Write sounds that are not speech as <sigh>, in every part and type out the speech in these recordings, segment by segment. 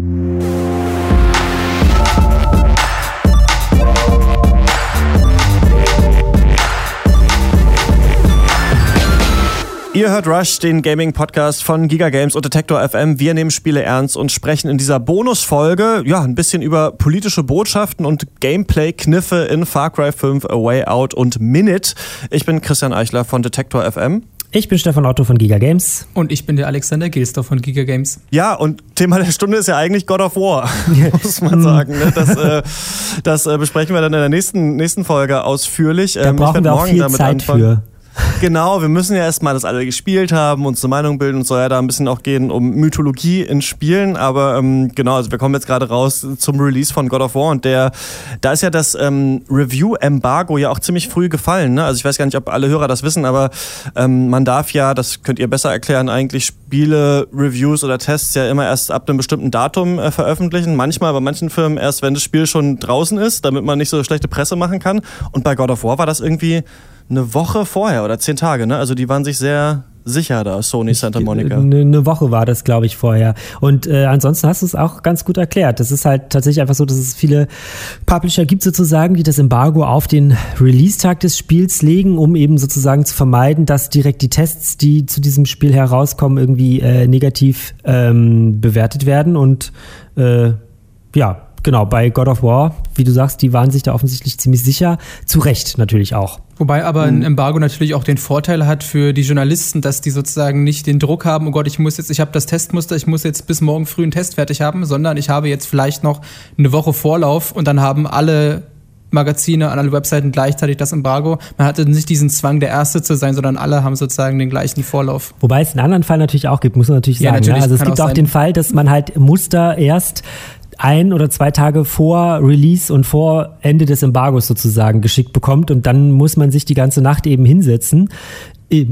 Ihr hört Rush, den Gaming-Podcast von Giga Games und Detektor FM. Wir nehmen Spiele ernst und sprechen in dieser Bonusfolge ja ein bisschen über politische Botschaften und Gameplay-Kniffe in Far Cry 5, A Way Out und Minute. Ich bin Christian Eichler von Detektor FM. Ich bin Stefan Otto von Giga Games. Und ich bin der Alexander Gilsdorf von Giga Games. Ja, und Thema der Stunde ist ja eigentlich God of War, <laughs> muss man <laughs> sagen. Ne? Das, äh, das äh, besprechen wir dann in der nächsten, nächsten Folge ausführlich. Da ähm, brauchen wir auch viel Zeit anfangen. für. Genau, wir müssen ja erstmal das alle gespielt haben, uns eine Meinung bilden und soll ja da ein bisschen auch gehen um Mythologie in Spielen. Aber ähm, genau, also wir kommen jetzt gerade raus zum Release von God of War und der, da ist ja das ähm, Review-Embargo ja auch ziemlich früh gefallen. Ne? Also ich weiß gar nicht, ob alle Hörer das wissen, aber ähm, man darf ja, das könnt ihr besser erklären, eigentlich Spiele, Reviews oder Tests ja immer erst ab einem bestimmten Datum äh, veröffentlichen. Manchmal bei manchen Firmen erst, wenn das Spiel schon draußen ist, damit man nicht so schlechte Presse machen kann. Und bei God of War war das irgendwie eine Woche vorher oder zehn Tage, ne? Also die waren sich sehr sicher da, Sony Santa Monica. Eine, eine Woche war das, glaube ich, vorher. Und äh, ansonsten hast du es auch ganz gut erklärt. Das ist halt tatsächlich einfach so, dass es viele Publisher gibt sozusagen, die das Embargo auf den Release-Tag des Spiels legen, um eben sozusagen zu vermeiden, dass direkt die Tests, die zu diesem Spiel herauskommen, irgendwie äh, negativ ähm, bewertet werden. Und äh, ja, genau, bei God of War, wie du sagst, die waren sich da offensichtlich ziemlich sicher. Zu Recht natürlich auch. Wobei aber ein mhm. Embargo natürlich auch den Vorteil hat für die Journalisten, dass die sozusagen nicht den Druck haben, oh Gott, ich muss jetzt, ich habe das Testmuster, ich muss jetzt bis morgen früh einen Test fertig haben, sondern ich habe jetzt vielleicht noch eine Woche Vorlauf und dann haben alle Magazine an alle Webseiten gleichzeitig das Embargo. Man hatte nicht diesen Zwang, der Erste zu sein, sondern alle haben sozusagen den gleichen Vorlauf. Wobei es einen anderen Fall natürlich auch gibt, muss man natürlich sagen. Ja, natürlich, ja? Also es gibt auch, auch den Fall, dass man halt Muster erst ein oder zwei Tage vor Release und vor Ende des Embargos sozusagen geschickt bekommt und dann muss man sich die ganze Nacht eben hinsetzen.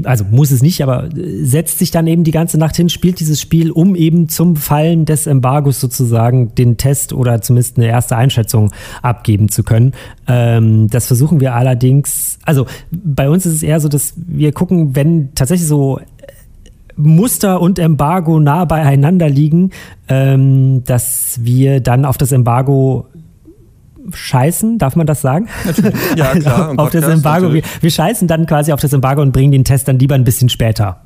Also muss es nicht, aber setzt sich dann eben die ganze Nacht hin, spielt dieses Spiel, um eben zum Fallen des Embargos sozusagen den Test oder zumindest eine erste Einschätzung abgeben zu können. Ähm, das versuchen wir allerdings, also bei uns ist es eher so, dass wir gucken, wenn tatsächlich so Muster und Embargo nah beieinander liegen, ähm, dass wir dann auf das Embargo scheißen, darf man das sagen? Ja, klar. <laughs> auf das Embargo. Wir, wir, scheißen dann quasi auf das Embargo und bringen den Test dann lieber ein bisschen später.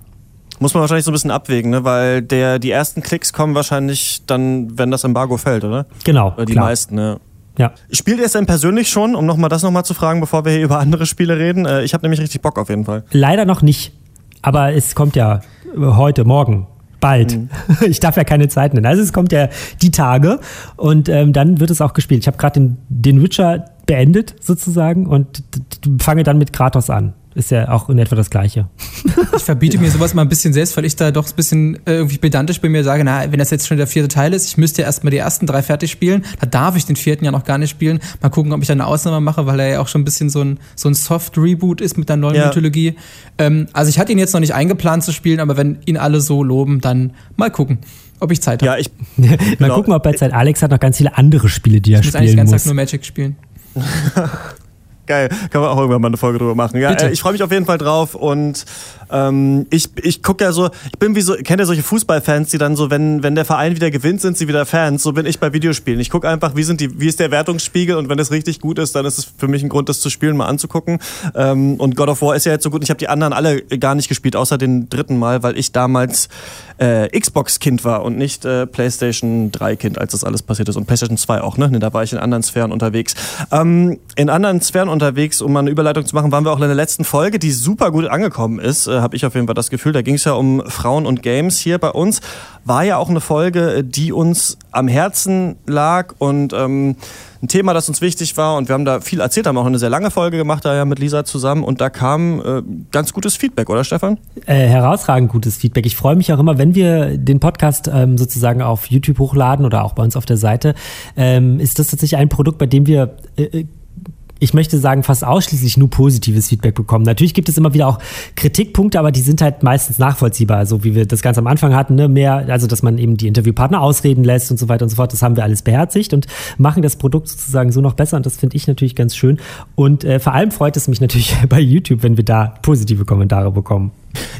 Muss man wahrscheinlich so ein bisschen abwägen, ne? weil der, die ersten Klicks kommen wahrscheinlich dann, wenn das Embargo fällt, oder? Genau. Oder die klar. meisten, ne? Ja. Spielt ihr es denn persönlich schon, um nochmal das nochmal zu fragen, bevor wir hier über andere Spiele reden? Äh, ich habe nämlich richtig Bock auf jeden Fall. Leider noch nicht. Aber es kommt ja heute, morgen, bald. Mhm. <laughs> Ich darf ja keine Zeit nennen. Also es kommt ja die Tage und ähm, dann wird es auch gespielt. Ich habe gerade den, den Witcher beendet sozusagen und fange dann mit Kratos an ist ja auch in etwa das Gleiche. <laughs> Ich verbiete mir sowas mal ein bisschen selbst, weil ich da doch ein bisschen äh, irgendwie pedantisch bei mir sage, na, wenn das jetzt schon der vierte Teil ist, ich müsste ja erstmal die ersten drei fertig spielen, da darf ich den vierten ja noch gar nicht spielen. Mal gucken, ob ich da eine Ausnahme mache, weil er ja auch schon ein bisschen so ein, so ein Soft-Reboot ist mit der neuen ja. Mythologie. Ähm, also ich hatte ihn jetzt noch nicht eingeplant zu spielen, aber wenn ihn alle so loben, dann mal gucken ob ich Zeit habe. Ja, ich. <laughs> Mal genau. gucken, ob er Zeit. Alex hat noch ganz viele andere Spiele, die er spielen muss. Ich muss eigentlich ganz Tag nur Magic spielen. <laughs> Geil, kann man auch irgendwann mal eine Folge drüber machen. Ja, äh, ich freue mich auf jeden Fall drauf und ähm, ich ich gucke ja so, ich bin wie so, kennt ihr solche Fußballfans, die dann so, wenn wenn der Verein wieder gewinnt, sind sie wieder Fans. So bin ich bei Videospielen. Ich gucke einfach, wie sind die, wie ist der Wertungsspiegel und wenn es richtig gut ist, dann ist es für mich ein Grund, das zu spielen, mal anzugucken. Ähm, und God of War ist ja jetzt so gut. Ich habe die anderen alle gar nicht gespielt, außer den dritten Mal, weil ich damals äh, Xbox-Kind war und nicht äh, PlayStation 3-Kind, als das alles passiert ist und PlayStation 2 auch. Ne, da war ich in anderen Sphären unterwegs. Ähm, in anderen Sphären unterwegs, um mal eine Überleitung zu machen, waren wir auch in der letzten Folge, die super gut angekommen ist, äh, habe ich auf jeden Fall das Gefühl. Da ging es ja um Frauen und Games hier bei uns. War ja auch eine Folge, die uns am Herzen lag und ähm, ein Thema, das uns wichtig war und wir haben da viel erzählt, haben auch eine sehr lange Folge gemacht, da ja mit Lisa zusammen und da kam äh, ganz gutes Feedback, oder Stefan? Äh, herausragend gutes Feedback. Ich freue mich auch immer, wenn wir den Podcast ähm, sozusagen auf YouTube hochladen oder auch bei uns auf der Seite, ähm, ist das tatsächlich ein Produkt, bei dem wir äh, äh ich möchte sagen, fast ausschließlich nur positives Feedback bekommen. Natürlich gibt es immer wieder auch Kritikpunkte, aber die sind halt meistens nachvollziehbar, so wie wir das ganz am Anfang hatten, ne? mehr, also dass man eben die Interviewpartner ausreden lässt und so weiter und so fort. Das haben wir alles beherzigt und machen das Produkt sozusagen so noch besser und das finde ich natürlich ganz schön. Und äh, vor allem freut es mich natürlich <laughs> bei YouTube, wenn wir da positive Kommentare bekommen.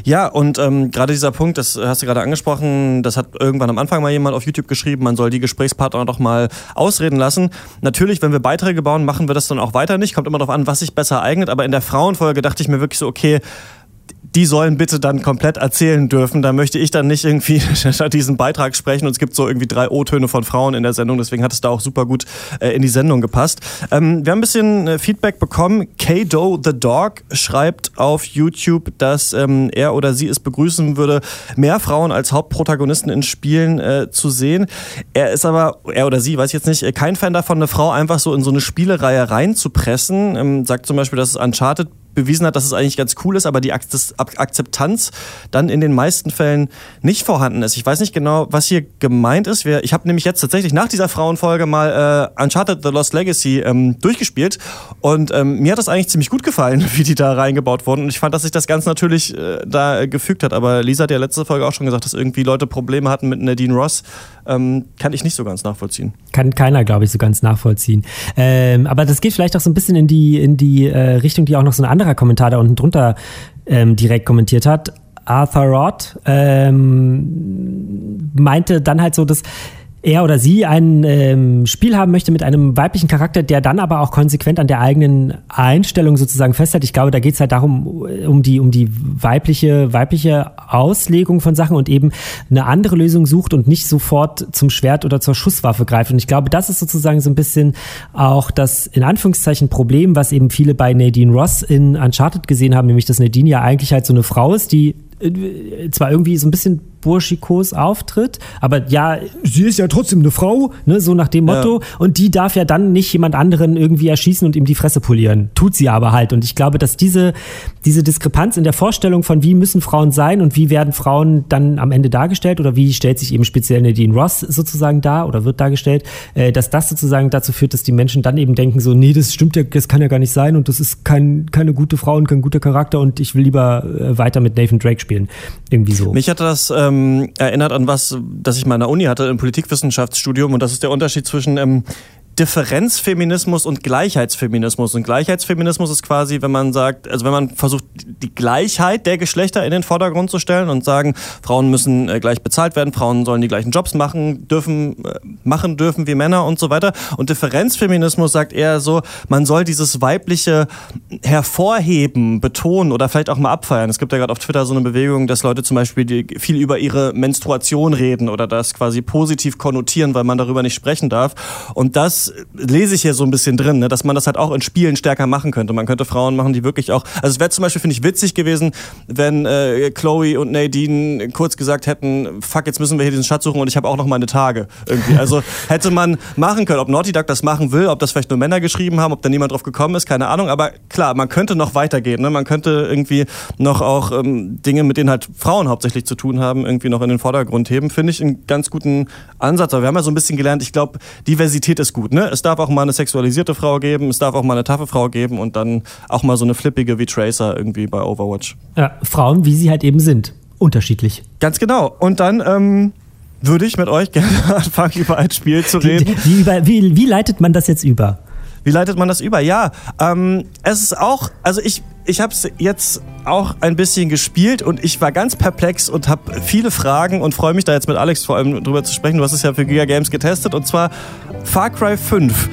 Ja, und ähm, gerade dieser Punkt, das hast du gerade angesprochen, das hat irgendwann am Anfang mal jemand auf YouTube geschrieben, man soll die Gesprächspartner doch mal ausreden lassen. Natürlich, wenn wir Beiträge bauen, machen wir das dann auch weiter nicht. Kommt immer darauf an, was sich besser eignet. Aber in der Frauenfolge dachte ich mir wirklich so, okay, die sollen bitte dann komplett erzählen dürfen. Da möchte ich dann nicht irgendwie <laughs> diesen Beitrag sprechen. Und es gibt so irgendwie drei O-Töne von Frauen in der Sendung. Deswegen hat es da auch super gut äh, in die Sendung gepasst. Ähm, wir haben ein bisschen äh, Feedback bekommen. Kado the Dog schreibt auf YouTube, dass ähm, er oder sie es begrüßen würde, mehr Frauen als Hauptprotagonisten in Spielen äh, zu sehen. Er ist aber, er oder sie, weiß ich jetzt nicht, kein Fan davon, eine Frau einfach so in so eine Spielereihe reinzupressen. Ähm, sagt zum Beispiel, dass es Uncharted bewiesen hat, dass es eigentlich ganz cool ist, aber die Akzeptanz dann in den meisten Fällen nicht vorhanden ist. Ich weiß nicht genau, was hier gemeint ist. Ich habe nämlich jetzt tatsächlich nach dieser Frauenfolge mal äh, Uncharted The Lost Legacy ähm, durchgespielt und ähm, mir hat das eigentlich ziemlich gut gefallen, <laughs> wie die da reingebaut wurden und ich fand, dass sich das ganz natürlich äh, da gefügt hat. Aber Lisa hat ja letzte Folge auch schon gesagt, dass irgendwie Leute Probleme hatten mit Nadine Ross. Ähm, kann ich nicht so ganz nachvollziehen. Kann keiner, glaube ich, so ganz nachvollziehen. Ähm, aber das geht vielleicht auch so ein bisschen in die, in die äh, Richtung, die auch noch so andere anderer Kommentar da unten drunter ähm, direkt kommentiert hat. Arthur Roth ähm, meinte dann halt so, dass er oder sie ein ähm, Spiel haben möchte mit einem weiblichen Charakter, der dann aber auch konsequent an der eigenen Einstellung sozusagen festhält. Ich glaube, da geht es halt darum, um die, um die weibliche, weibliche Auslegung von Sachen und eben eine andere Lösung sucht und nicht sofort zum Schwert oder zur Schusswaffe greift. Und ich glaube, das ist sozusagen so ein bisschen auch das in Anführungszeichen Problem, was eben viele bei Nadine Ross in Uncharted gesehen haben, nämlich dass Nadine ja eigentlich halt so eine Frau ist, die äh, zwar irgendwie so ein bisschen burschikos auftritt, aber ja, sie ist ja trotzdem eine Frau, ne, so nach dem Motto. Ja. Und die darf ja dann nicht jemand anderen irgendwie erschießen und ihm die Fresse polieren. Tut sie aber halt. Und ich glaube, dass diese, diese Diskrepanz in der Vorstellung von wie müssen Frauen sein und wie werden Frauen dann am Ende dargestellt oder wie stellt sich eben speziell Nadine Ross sozusagen dar oder wird dargestellt, äh, dass das sozusagen dazu führt, dass die Menschen dann eben denken so, nee, das stimmt ja, das kann ja gar nicht sein und das ist kein, keine gute Frau und kein guter Charakter und ich will lieber äh, weiter mit Nathan Drake spielen. Irgendwie so. Mich hatte das ähm, erinnert an was, das ich mal an der Uni hatte, im Politikwissenschaftsstudium. Und das ist der Unterschied zwischen ähm, Differenzfeminismus und Gleichheitsfeminismus. Und Gleichheitsfeminismus ist quasi, wenn man sagt, also wenn man versucht, die Gleichheit der Geschlechter in den Vordergrund zu stellen und sagen, Frauen müssen äh, gleich bezahlt werden, Frauen sollen die gleichen Jobs machen dürfen, äh, machen dürfen wie Männer und so weiter. Und Differenzfeminismus sagt eher so, man soll dieses weibliche hervorheben, betonen oder vielleicht auch mal abfeiern. Es gibt ja gerade auf Twitter so eine Bewegung, dass Leute zum Beispiel viel über ihre Menstruation reden oder das quasi positiv konnotieren, weil man darüber nicht sprechen darf. Und das lese ich hier so ein bisschen drin, ne, dass man das halt auch in Spielen stärker machen könnte. Man könnte Frauen machen, die wirklich auch. Also es wäre zum Beispiel, finde ich, witzig gewesen, wenn äh, Chloe und Nadine kurz gesagt hätten, fuck, jetzt müssen wir hier diesen Schatz suchen und ich habe auch noch meine Tage. Irgendwie. Also <laughs> hätte man machen können. Ob Naughty Dog das machen will, ob das vielleicht nur Männer geschrieben haben, ob da niemand drauf gekommen ist, keine Ahnung. Aber klar, man könnte noch weitergehen. Ne? Man könnte irgendwie noch auch ähm, Dinge, mit denen halt Frauen hauptsächlich zu tun haben, irgendwie noch in den Vordergrund heben. Finde ich einen ganz guten Ansatz. Aber wir haben ja so ein bisschen gelernt, ich glaube, Diversität ist gut. Ne? Es darf auch mal eine sexualisierte Frau geben, es darf auch mal eine taffe Frau geben und dann auch mal so eine flippige wie Tracer irgendwie bei Overwatch. Ja, Frauen, wie sie halt eben sind. Unterschiedlich. Ganz genau. Und dann ähm, würde ich mit euch gerne <laughs> anfangen, über ein Spiel zu reden. Wie, wie, wie, wie leitet man das jetzt über? Wie leitet man das über? Ja, ähm, es ist auch, also ich, ich habe es jetzt auch ein bisschen gespielt und ich war ganz perplex und habe viele Fragen und freue mich da jetzt mit Alex vor allem drüber zu sprechen. Du hast es ja für Giga Games getestet und zwar Far Cry 5.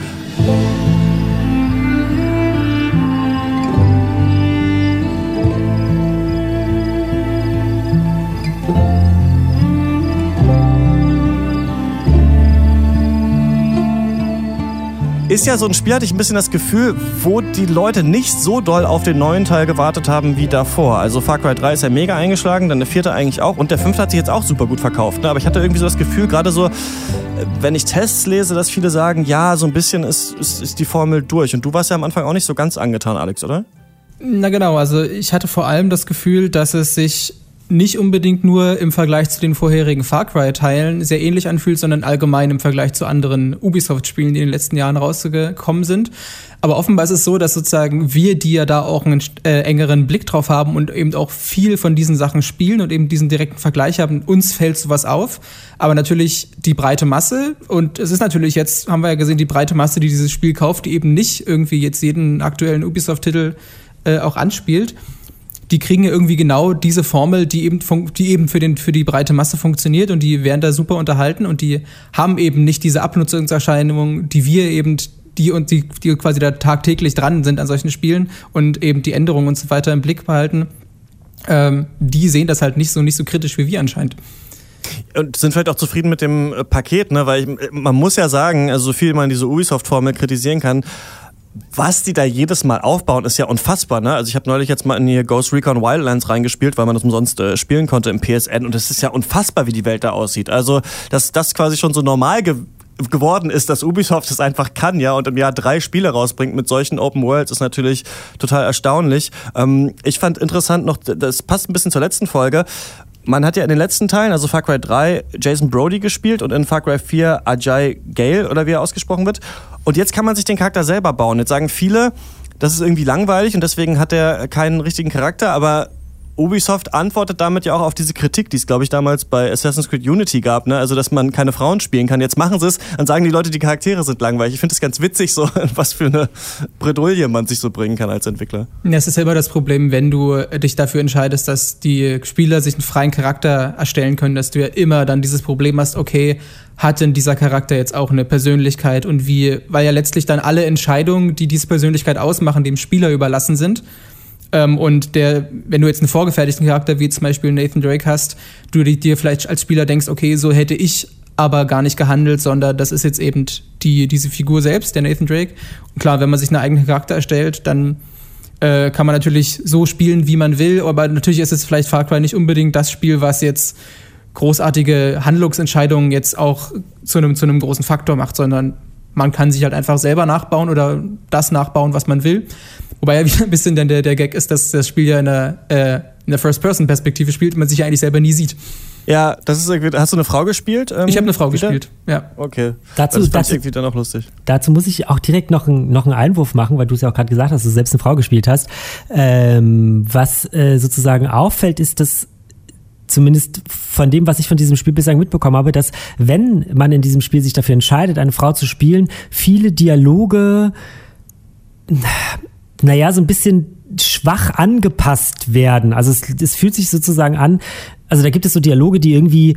ist ja so ein Spiel, hatte ich ein bisschen das Gefühl, wo die Leute nicht so doll auf den neuen Teil gewartet haben wie davor. Also Far Cry 3 ist ja mega eingeschlagen, dann der vierte eigentlich auch und der fünfte hat sich jetzt auch super gut verkauft. Ne? Aber ich hatte irgendwie so das Gefühl, gerade so, wenn ich Tests lese, dass viele sagen, ja, so ein bisschen ist, ist, ist die Formel durch. Und du warst ja am Anfang auch nicht so ganz angetan, Alex, oder? Na genau, also ich hatte vor allem das Gefühl, dass es sich nicht unbedingt nur im Vergleich zu den vorherigen Far Cry-Teilen sehr ähnlich anfühlt, sondern allgemein im Vergleich zu anderen Ubisoft-Spielen, die in den letzten Jahren rausgekommen sind. Aber offenbar ist es so, dass sozusagen wir, die ja da auch einen äh, engeren Blick drauf haben und eben auch viel von diesen Sachen spielen und eben diesen direkten Vergleich haben, uns fällt sowas auf. Aber natürlich die breite Masse und es ist natürlich jetzt, haben wir ja gesehen, die breite Masse, die dieses Spiel kauft, die eben nicht irgendwie jetzt jeden aktuellen Ubisoft-Titel äh, auch anspielt die kriegen ja irgendwie genau diese Formel, die eben, die eben für, den, für die breite Masse funktioniert und die werden da super unterhalten und die haben eben nicht diese Abnutzungserscheinungen, die wir eben die und die, die quasi da tagtäglich dran sind an solchen Spielen und eben die Änderungen und so weiter im Blick behalten, ähm, die sehen das halt nicht so nicht so kritisch wie wir anscheinend. Und sind vielleicht auch zufrieden mit dem äh, Paket, ne? Weil ich, man muss ja sagen, also so viel man diese Ubisoft-Formel kritisieren kann, was die da jedes Mal aufbauen, ist ja unfassbar. Ne? Also ich habe neulich jetzt mal in hier Ghost Recon Wildlands reingespielt, weil man das umsonst äh, spielen konnte im PSN und es ist ja unfassbar, wie die Welt da aussieht. Also dass das quasi schon so normal ge geworden ist, dass Ubisoft es einfach kann, ja, und im Jahr drei Spiele rausbringt mit solchen Open Worlds, ist natürlich total erstaunlich. Ähm, ich fand interessant noch, das passt ein bisschen zur letzten Folge, man hat ja in den letzten Teilen, also Far Cry 3, Jason Brody gespielt und in Far Cry 4 Ajay Gale oder wie er ausgesprochen wird. Und jetzt kann man sich den Charakter selber bauen. Jetzt sagen viele, das ist irgendwie langweilig und deswegen hat er keinen richtigen Charakter, aber Ubisoft antwortet damit ja auch auf diese Kritik, die es, glaube ich, damals bei Assassin's Creed Unity gab, ne? Also, dass man keine Frauen spielen kann. Jetzt machen sie es, dann sagen die Leute, die Charaktere sind langweilig. Ich finde es ganz witzig, so <laughs> was für eine Bredouille man sich so bringen kann als Entwickler. Ja, es ist ja immer das Problem, wenn du dich dafür entscheidest, dass die Spieler sich einen freien Charakter erstellen können, dass du ja immer dann dieses Problem hast, okay, hat denn dieser Charakter jetzt auch eine Persönlichkeit und wie, weil ja letztlich dann alle Entscheidungen, die diese Persönlichkeit ausmachen, dem Spieler überlassen sind. Ähm, und der, wenn du jetzt einen vorgefertigten Charakter wie zum Beispiel Nathan Drake hast, du dir vielleicht als Spieler denkst, okay, so hätte ich aber gar nicht gehandelt, sondern das ist jetzt eben die, diese Figur selbst, der Nathan Drake. Und klar, wenn man sich einen eigenen Charakter erstellt, dann äh, kann man natürlich so spielen, wie man will, aber natürlich ist es vielleicht Far Cry nicht unbedingt das Spiel, was jetzt großartige Handlungsentscheidungen jetzt auch zu einem, zu einem großen Faktor macht, sondern man kann sich halt einfach selber nachbauen oder das nachbauen, was man will. Wobei ja wieder ein bisschen dann der, der Gag ist, dass das Spiel ja in der, äh, in der First-Person-Perspektive spielt und man sich ja eigentlich selber nie sieht. Ja, das ist irgendwie. Hast du eine Frau gespielt? Ähm, ich habe eine Frau wieder? gespielt, ja. Okay. Dazu, das dazu, irgendwie dann auch lustig. Dazu muss ich auch direkt noch, ein, noch einen Einwurf machen, weil du es ja auch gerade gesagt hast, dass du selbst eine Frau gespielt hast. Ähm, was äh, sozusagen auffällt, ist, dass zumindest von dem, was ich von diesem Spiel bislang mitbekommen habe, dass wenn man in diesem Spiel sich dafür entscheidet, eine Frau zu spielen, viele Dialoge naja, so ein bisschen schwach angepasst werden. Also es, es fühlt sich sozusagen an, also da gibt es so Dialoge, die irgendwie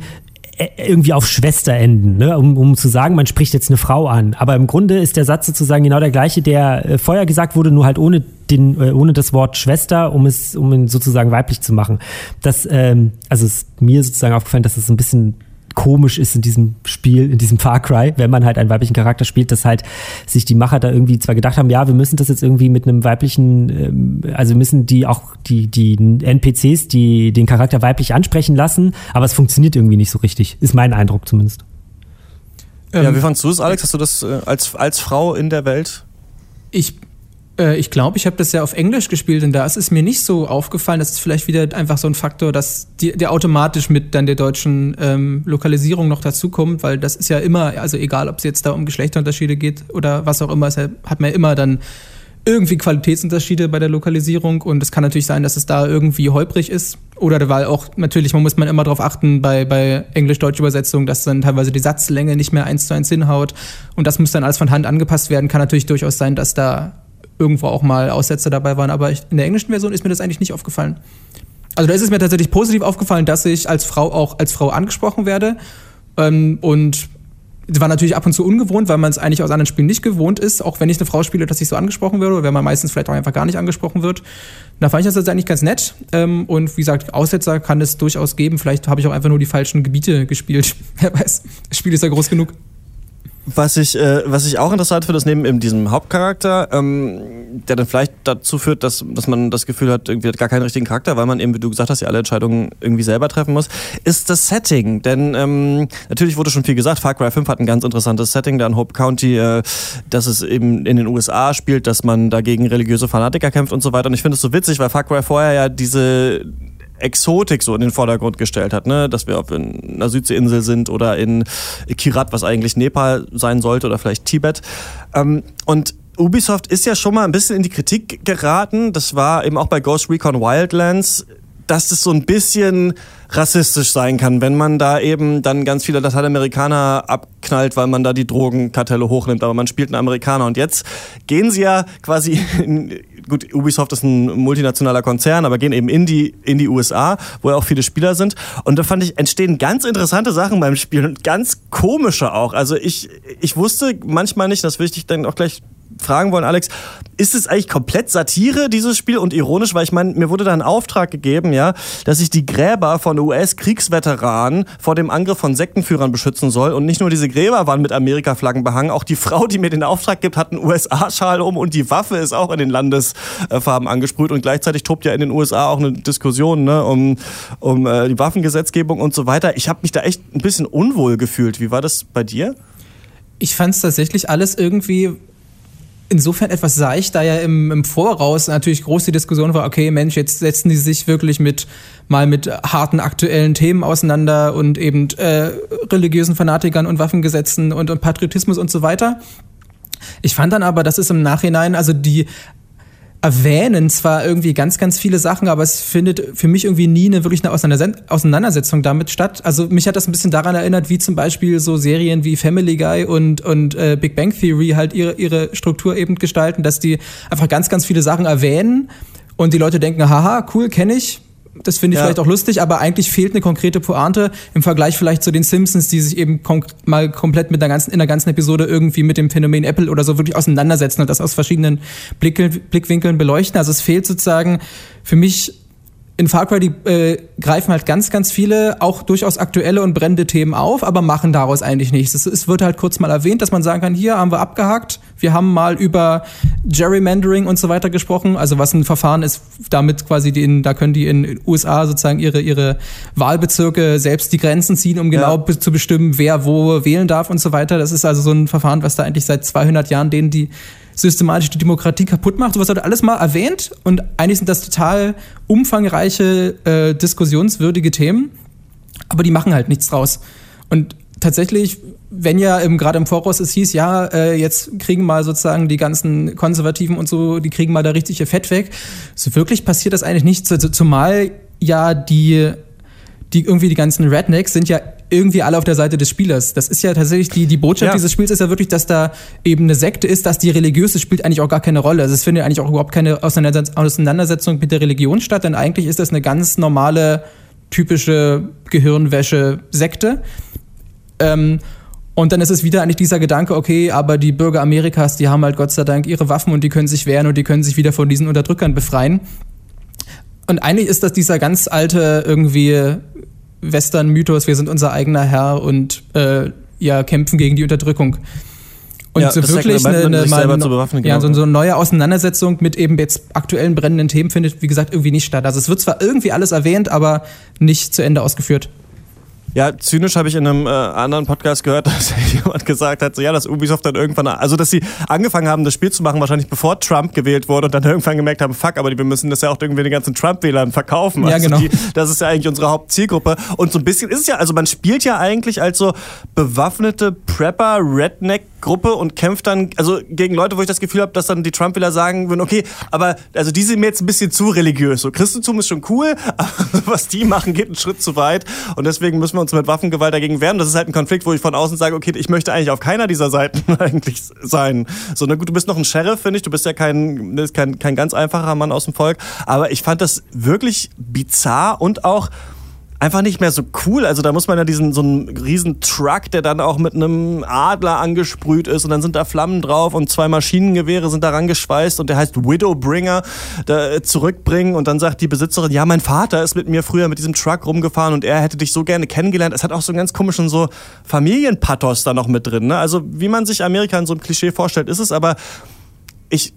äh, irgendwie auf Schwester enden, ne? um, um zu sagen, man spricht jetzt eine Frau an. Aber im Grunde ist der Satz sozusagen genau der gleiche, der äh, vorher gesagt wurde, nur halt ohne den, äh, ohne das Wort Schwester, um es, um ihn sozusagen weiblich zu machen. Das, ähm, also ist mir sozusagen aufgefallen, dass es ein bisschen komisch ist in diesem Spiel, in diesem Far Cry, wenn man halt einen weiblichen Charakter spielt, dass halt sich die Macher da irgendwie zwar gedacht haben, ja, wir müssen das jetzt irgendwie mit einem weiblichen, ähm, also müssen die auch die, die NPCs, die den Charakter weiblich ansprechen lassen, aber es funktioniert irgendwie nicht so richtig, ist mein Eindruck zumindest. Ja, wie fandst du es, Alex? Hast du das äh, als, als Frau in der Welt? Ich äh, ich glaube, ich habe das ja auf Englisch gespielt und da ist es mir nicht so aufgefallen. Das ist vielleicht wieder einfach so ein Faktor, dass die, der automatisch mit dann der deutschen ähm, Lokalisierung noch dazukommt, weil das ist ja immer, also egal, ob es jetzt da um Geschlechterunterschiede geht oder was auch immer, es hat man ja immer dann irgendwie Qualitätsunterschiede bei der Lokalisierung und es kann natürlich sein, dass es da irgendwie holprig ist oder weil auch natürlich, man muss man immer darauf achten bei, bei Englisch-Deutsch-Übersetzung, dass dann teilweise die Satzlänge nicht mehr eins zu eins hinhaut und das muss dann alles von Hand angepasst werden. Kann natürlich durchaus sein, dass da irgendwo auch mal Aussätze dabei waren, aber ich, in der englischen Version ist mir das eigentlich nicht aufgefallen. Also da ist es mir tatsächlich positiv aufgefallen, dass ich als Frau auch als Frau angesprochen werde. Ähm, und war natürlich ab und zu ungewohnt, weil man es eigentlich aus anderen Spielen nicht gewohnt ist, auch wenn ich eine Frau spiele, dass ich so angesprochen werde, oder wenn man meistens vielleicht auch einfach gar nicht angesprochen wird. Da fand ich das jetzt eigentlich ganz nett. Ähm, und wie gesagt, Aussetzer kann es durchaus geben. Vielleicht habe ich auch einfach nur die falschen Gebiete gespielt. <laughs> Wer weiß, das Spiel ist ja groß genug. Was ich, äh, was ich auch interessant finde, ist neben eben diesem Hauptcharakter, ähm, der dann vielleicht dazu führt, dass, dass man das Gefühl hat, irgendwie hat gar keinen richtigen Charakter, weil man eben, wie du gesagt hast, ja alle Entscheidungen irgendwie selber treffen muss, ist das Setting. Denn ähm, natürlich wurde schon viel gesagt, Far Cry 5 hat ein ganz interessantes Setting da in Hope County, äh, dass es eben in den USA spielt, dass man dagegen religiöse Fanatiker kämpft und so weiter. Und ich finde es so witzig, weil Far Cry vorher ja diese Exotik so in den Vordergrund gestellt hat, ne? dass wir auf einer Südseeinsel sind oder in Kirat, was eigentlich Nepal sein sollte oder vielleicht Tibet. Ähm, und Ubisoft ist ja schon mal ein bisschen in die Kritik geraten. Das war eben auch bei Ghost Recon Wildlands dass das so ein bisschen rassistisch sein kann, wenn man da eben dann ganz viele Lateinamerikaner abknallt, weil man da die Drogenkartelle hochnimmt, aber man spielt einen Amerikaner. Und jetzt gehen sie ja quasi, in, gut, Ubisoft ist ein multinationaler Konzern, aber gehen eben in die, in die USA, wo ja auch viele Spieler sind. Und da fand ich, entstehen ganz interessante Sachen beim Spielen und ganz komische auch. Also ich, ich wusste manchmal nicht, das will ich dich dann auch gleich fragen wollen, Alex, ist es eigentlich komplett Satire, dieses Spiel, und ironisch, weil ich meine, mir wurde da ein Auftrag gegeben, ja, dass ich die Gräber von US-Kriegsveteranen vor dem Angriff von Sektenführern beschützen soll. Und nicht nur diese Gräber waren mit Amerika-Flaggen behangen, auch die Frau, die mir den Auftrag gibt, hat einen USA-Schal um und die Waffe ist auch in den Landesfarben angesprüht. Und gleichzeitig tobt ja in den USA auch eine Diskussion ne, um, um äh, die Waffengesetzgebung und so weiter. Ich habe mich da echt ein bisschen unwohl gefühlt. Wie war das bei dir? Ich fand es tatsächlich alles irgendwie insofern etwas seicht, da ja im, im Voraus natürlich groß die Diskussion war, okay, Mensch, jetzt setzen die sich wirklich mit mal mit harten aktuellen Themen auseinander und eben äh, religiösen Fanatikern und Waffengesetzen und, und Patriotismus und so weiter. Ich fand dann aber, dass es im Nachhinein, also die erwähnen zwar irgendwie ganz, ganz viele Sachen, aber es findet für mich irgendwie nie eine wirklich eine Auseinandersetzung damit statt. Also mich hat das ein bisschen daran erinnert, wie zum Beispiel so Serien wie Family Guy und, und äh, Big Bang Theory halt ihre, ihre Struktur eben gestalten, dass die einfach ganz, ganz viele Sachen erwähnen und die Leute denken, haha, cool, kenne ich, das finde ich ja. vielleicht auch lustig, aber eigentlich fehlt eine konkrete Pointe im Vergleich vielleicht zu den Simpsons, die sich eben kom mal komplett mit der ganzen, in der ganzen Episode irgendwie mit dem Phänomen Apple oder so wirklich auseinandersetzen und das aus verschiedenen Blickwinkeln beleuchten. Also es fehlt sozusagen für mich in Far Cry, die äh, greifen halt ganz, ganz viele, auch durchaus aktuelle und brennende Themen auf, aber machen daraus eigentlich nichts. Es, es, wird halt kurz mal erwähnt, dass man sagen kann, hier haben wir abgehakt, wir haben mal über Gerrymandering und so weiter gesprochen, also was ein Verfahren ist, damit quasi die in, da können die in USA sozusagen ihre, ihre Wahlbezirke selbst die Grenzen ziehen, um genau ja. zu bestimmen, wer wo wählen darf und so weiter. Das ist also so ein Verfahren, was da eigentlich seit 200 Jahren denen die systematisch die Demokratie kaputt macht. Sowas wird alles mal erwähnt und eigentlich sind das total umfangreiche, äh, diskussionswürdige Themen, aber die machen halt nichts draus. Und tatsächlich, wenn ja gerade im Voraus es hieß, ja, äh, jetzt kriegen mal sozusagen die ganzen Konservativen und so, die kriegen mal da richtige Fett weg. So wirklich passiert das eigentlich nicht, zumal ja die die irgendwie die ganzen Rednecks sind ja irgendwie alle auf der Seite des Spielers. Das ist ja tatsächlich die, die Botschaft ja. dieses Spiels ist ja wirklich, dass da eben eine Sekte ist, dass die religiöse spielt eigentlich auch gar keine Rolle. Also es findet eigentlich auch überhaupt keine Auseinandersetzung mit der Religion statt, denn eigentlich ist das eine ganz normale, typische Gehirnwäsche-Sekte. Ähm, und dann ist es wieder eigentlich dieser Gedanke, okay, aber die Bürger Amerikas, die haben halt Gott sei Dank ihre Waffen und die können sich wehren und die können sich wieder von diesen Unterdrückern befreien. Und eigentlich ist das dieser ganz alte irgendwie Western-Mythos, wir sind unser eigener Herr und äh, ja, kämpfen gegen die Unterdrückung. Und ja, so wirklich eine, eine, mal, ja, genau. so, so eine neue Auseinandersetzung mit eben jetzt aktuellen brennenden Themen findet, wie gesagt, irgendwie nicht statt. Also es wird zwar irgendwie alles erwähnt, aber nicht zu Ende ausgeführt. Ja, zynisch habe ich in einem äh, anderen Podcast gehört, <laughs> dass jemand gesagt hat, so ja, dass Ubisoft dann irgendwann, also dass sie angefangen haben, das Spiel zu machen, wahrscheinlich bevor Trump gewählt wurde und dann <laughs> irgendwann gemerkt haben, fuck, aber wir müssen das ja auch irgendwie den ganzen Trump-Wählern verkaufen. Ja, also genau. Die, das ist ja eigentlich unsere Hauptzielgruppe. Und so ein bisschen ist es ja, also man spielt ja eigentlich als so bewaffnete Prepper, Redneck Gruppe und kämpft dann, also gegen Leute, wo ich das Gefühl habe, dass dann die Trump-Wähler sagen würden, okay, aber also die sind mir jetzt ein bisschen zu religiös. So Christentum ist schon cool, <laughs> aber was die machen, geht einen Schritt zu weit. Und deswegen müssen wir uns mit Waffengewalt dagegen wehren. Das ist halt ein Konflikt, wo ich von außen sage, okay, ich möchte eigentlich auf keiner dieser Seiten <laughs> eigentlich sein. So, na gut, du bist noch ein Sheriff, finde ich. Du bist ja kein, kein, kein ganz einfacher Mann aus dem Volk. Aber ich fand das wirklich bizarr und auch einfach nicht mehr so cool. Also da muss man ja diesen so einen riesen Truck, der dann auch mit einem Adler angesprüht ist und dann sind da Flammen drauf und zwei Maschinengewehre sind daran geschweißt und der heißt Widowbringer da äh, zurückbringen und dann sagt die Besitzerin, ja, mein Vater ist mit mir früher mit diesem Truck rumgefahren und er hätte dich so gerne kennengelernt. Es hat auch so einen ganz komischen so Familienpathos da noch mit drin. Ne? Also wie man sich Amerika in so einem Klischee vorstellt, ist es aber ich,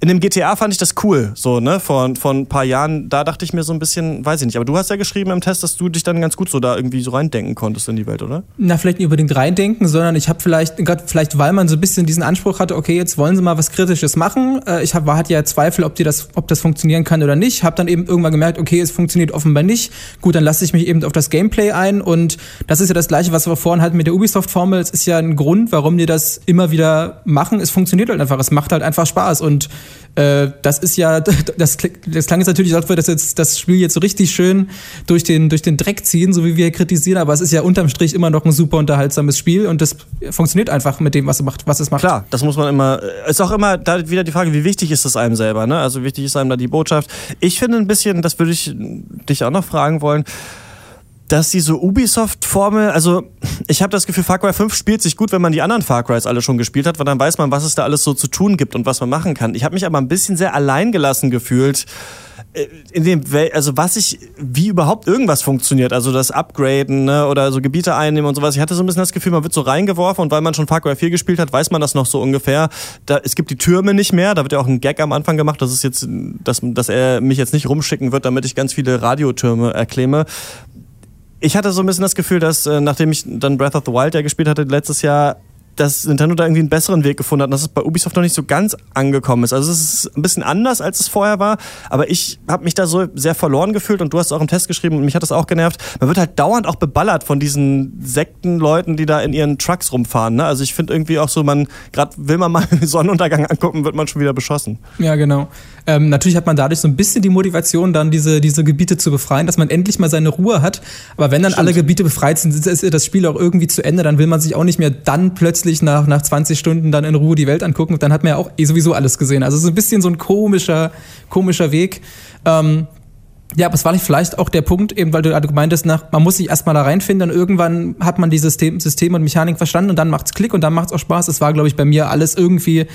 in dem GTA fand ich das cool, so, ne, vor, vor ein paar Jahren, da dachte ich mir so ein bisschen, weiß ich nicht, aber du hast ja geschrieben im Test, dass du dich dann ganz gut so da irgendwie so reindenken konntest in die Welt, oder? Na, vielleicht nicht unbedingt reindenken, sondern ich habe vielleicht, gerade vielleicht, weil man so ein bisschen diesen Anspruch hatte, okay, jetzt wollen sie mal was Kritisches machen. Äh, ich hab, hatte ja Zweifel, ob, die das, ob das funktionieren kann oder nicht. Habe dann eben irgendwann gemerkt, okay, es funktioniert offenbar nicht. Gut, dann lasse ich mich eben auf das Gameplay ein und das ist ja das Gleiche, was wir vorhin hatten mit der Ubisoft-Formel. Es ist ja ein Grund, warum die das immer wieder machen. Es funktioniert halt einfach. Es macht halt einfach Spaß und äh, das ist ja, <laughs> das, das klang jetzt natürlich, als würde das jetzt das Spiel jetzt so richtig schön durch den, durch den Dreck ziehen, so wie wir kritisieren, aber es ist ja unterm Strich immer noch ein super unterhaltsames Spiel und das funktioniert einfach mit dem, was es macht. Was es macht. Klar, das muss man immer, äh, ist auch immer da wieder die Frage, wie wichtig ist es einem selber, ne? Also wichtig ist einem da die Botschaft. Ich finde ein bisschen, das würde ich dich auch noch fragen wollen, dass diese Ubisoft-Formel, also ich habe das Gefühl, Far Cry 5 spielt sich gut, wenn man die anderen Far Crys alle schon gespielt hat, weil dann weiß man, was es da alles so zu tun gibt und was man machen kann. Ich habe mich aber ein bisschen sehr alleingelassen gefühlt, äh, in dem, also was ich, wie überhaupt irgendwas funktioniert, also das Upgraden ne, oder so Gebiete einnehmen und sowas. Ich hatte so ein bisschen das Gefühl, man wird so reingeworfen und weil man schon Far Cry 4 gespielt hat, weiß man das noch so ungefähr. Da, es gibt die Türme nicht mehr, da wird ja auch ein Gag am Anfang gemacht, dass es jetzt, dass, dass er mich jetzt nicht rumschicken wird, damit ich ganz viele Radiotürme erklemme ich hatte so ein bisschen das Gefühl, dass äh, nachdem ich dann Breath of the Wild ja gespielt hatte letztes Jahr, dass Nintendo da irgendwie einen besseren Weg gefunden hat und dass es bei Ubisoft noch nicht so ganz angekommen ist. Also es ist ein bisschen anders, als es vorher war, aber ich habe mich da so sehr verloren gefühlt und du hast auch im Test geschrieben und mich hat das auch genervt. Man wird halt dauernd auch beballert von diesen Sektenleuten, die da in ihren Trucks rumfahren. Ne? Also ich finde irgendwie auch so, man, gerade will man mal <laughs> Sonnenuntergang angucken, wird man schon wieder beschossen. Ja, genau. Ähm, natürlich hat man dadurch so ein bisschen die Motivation, dann diese, diese Gebiete zu befreien, dass man endlich mal seine Ruhe hat. Aber wenn dann Stimmt. alle Gebiete befreit sind, ist das Spiel auch irgendwie zu Ende, dann will man sich auch nicht mehr dann plötzlich nach, nach 20 Stunden dann in Ruhe die Welt angucken und dann hat man ja auch eh sowieso alles gesehen. Also so ein bisschen so ein komischer, komischer Weg. Ähm, ja, aber es war vielleicht auch der Punkt, eben weil du meintest, nach, man muss sich erstmal da reinfinden und irgendwann hat man die System, System und Mechanik verstanden und dann macht's Klick und dann macht's auch Spaß. Es war, glaube ich, bei mir alles irgendwie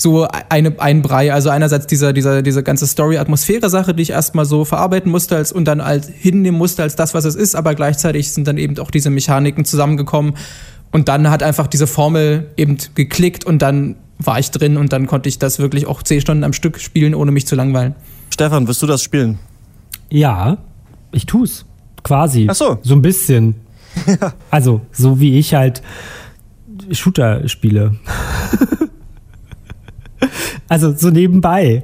so eine, ein Brei. Also einerseits dieser, dieser, diese ganze Story-Atmosphäre-Sache, die ich erstmal so verarbeiten musste als, und dann als hinnehmen musste als das, was es ist, aber gleichzeitig sind dann eben auch diese Mechaniken zusammengekommen, und dann hat einfach diese Formel eben geklickt und dann war ich drin und dann konnte ich das wirklich auch zehn Stunden am Stück spielen, ohne mich zu langweilen. Stefan, wirst du das spielen? Ja, ich tu's. Quasi. Ach so. So ein bisschen. <laughs> Also, so wie ich halt Shooter spiele. <laughs> <laughs> also, so nebenbei.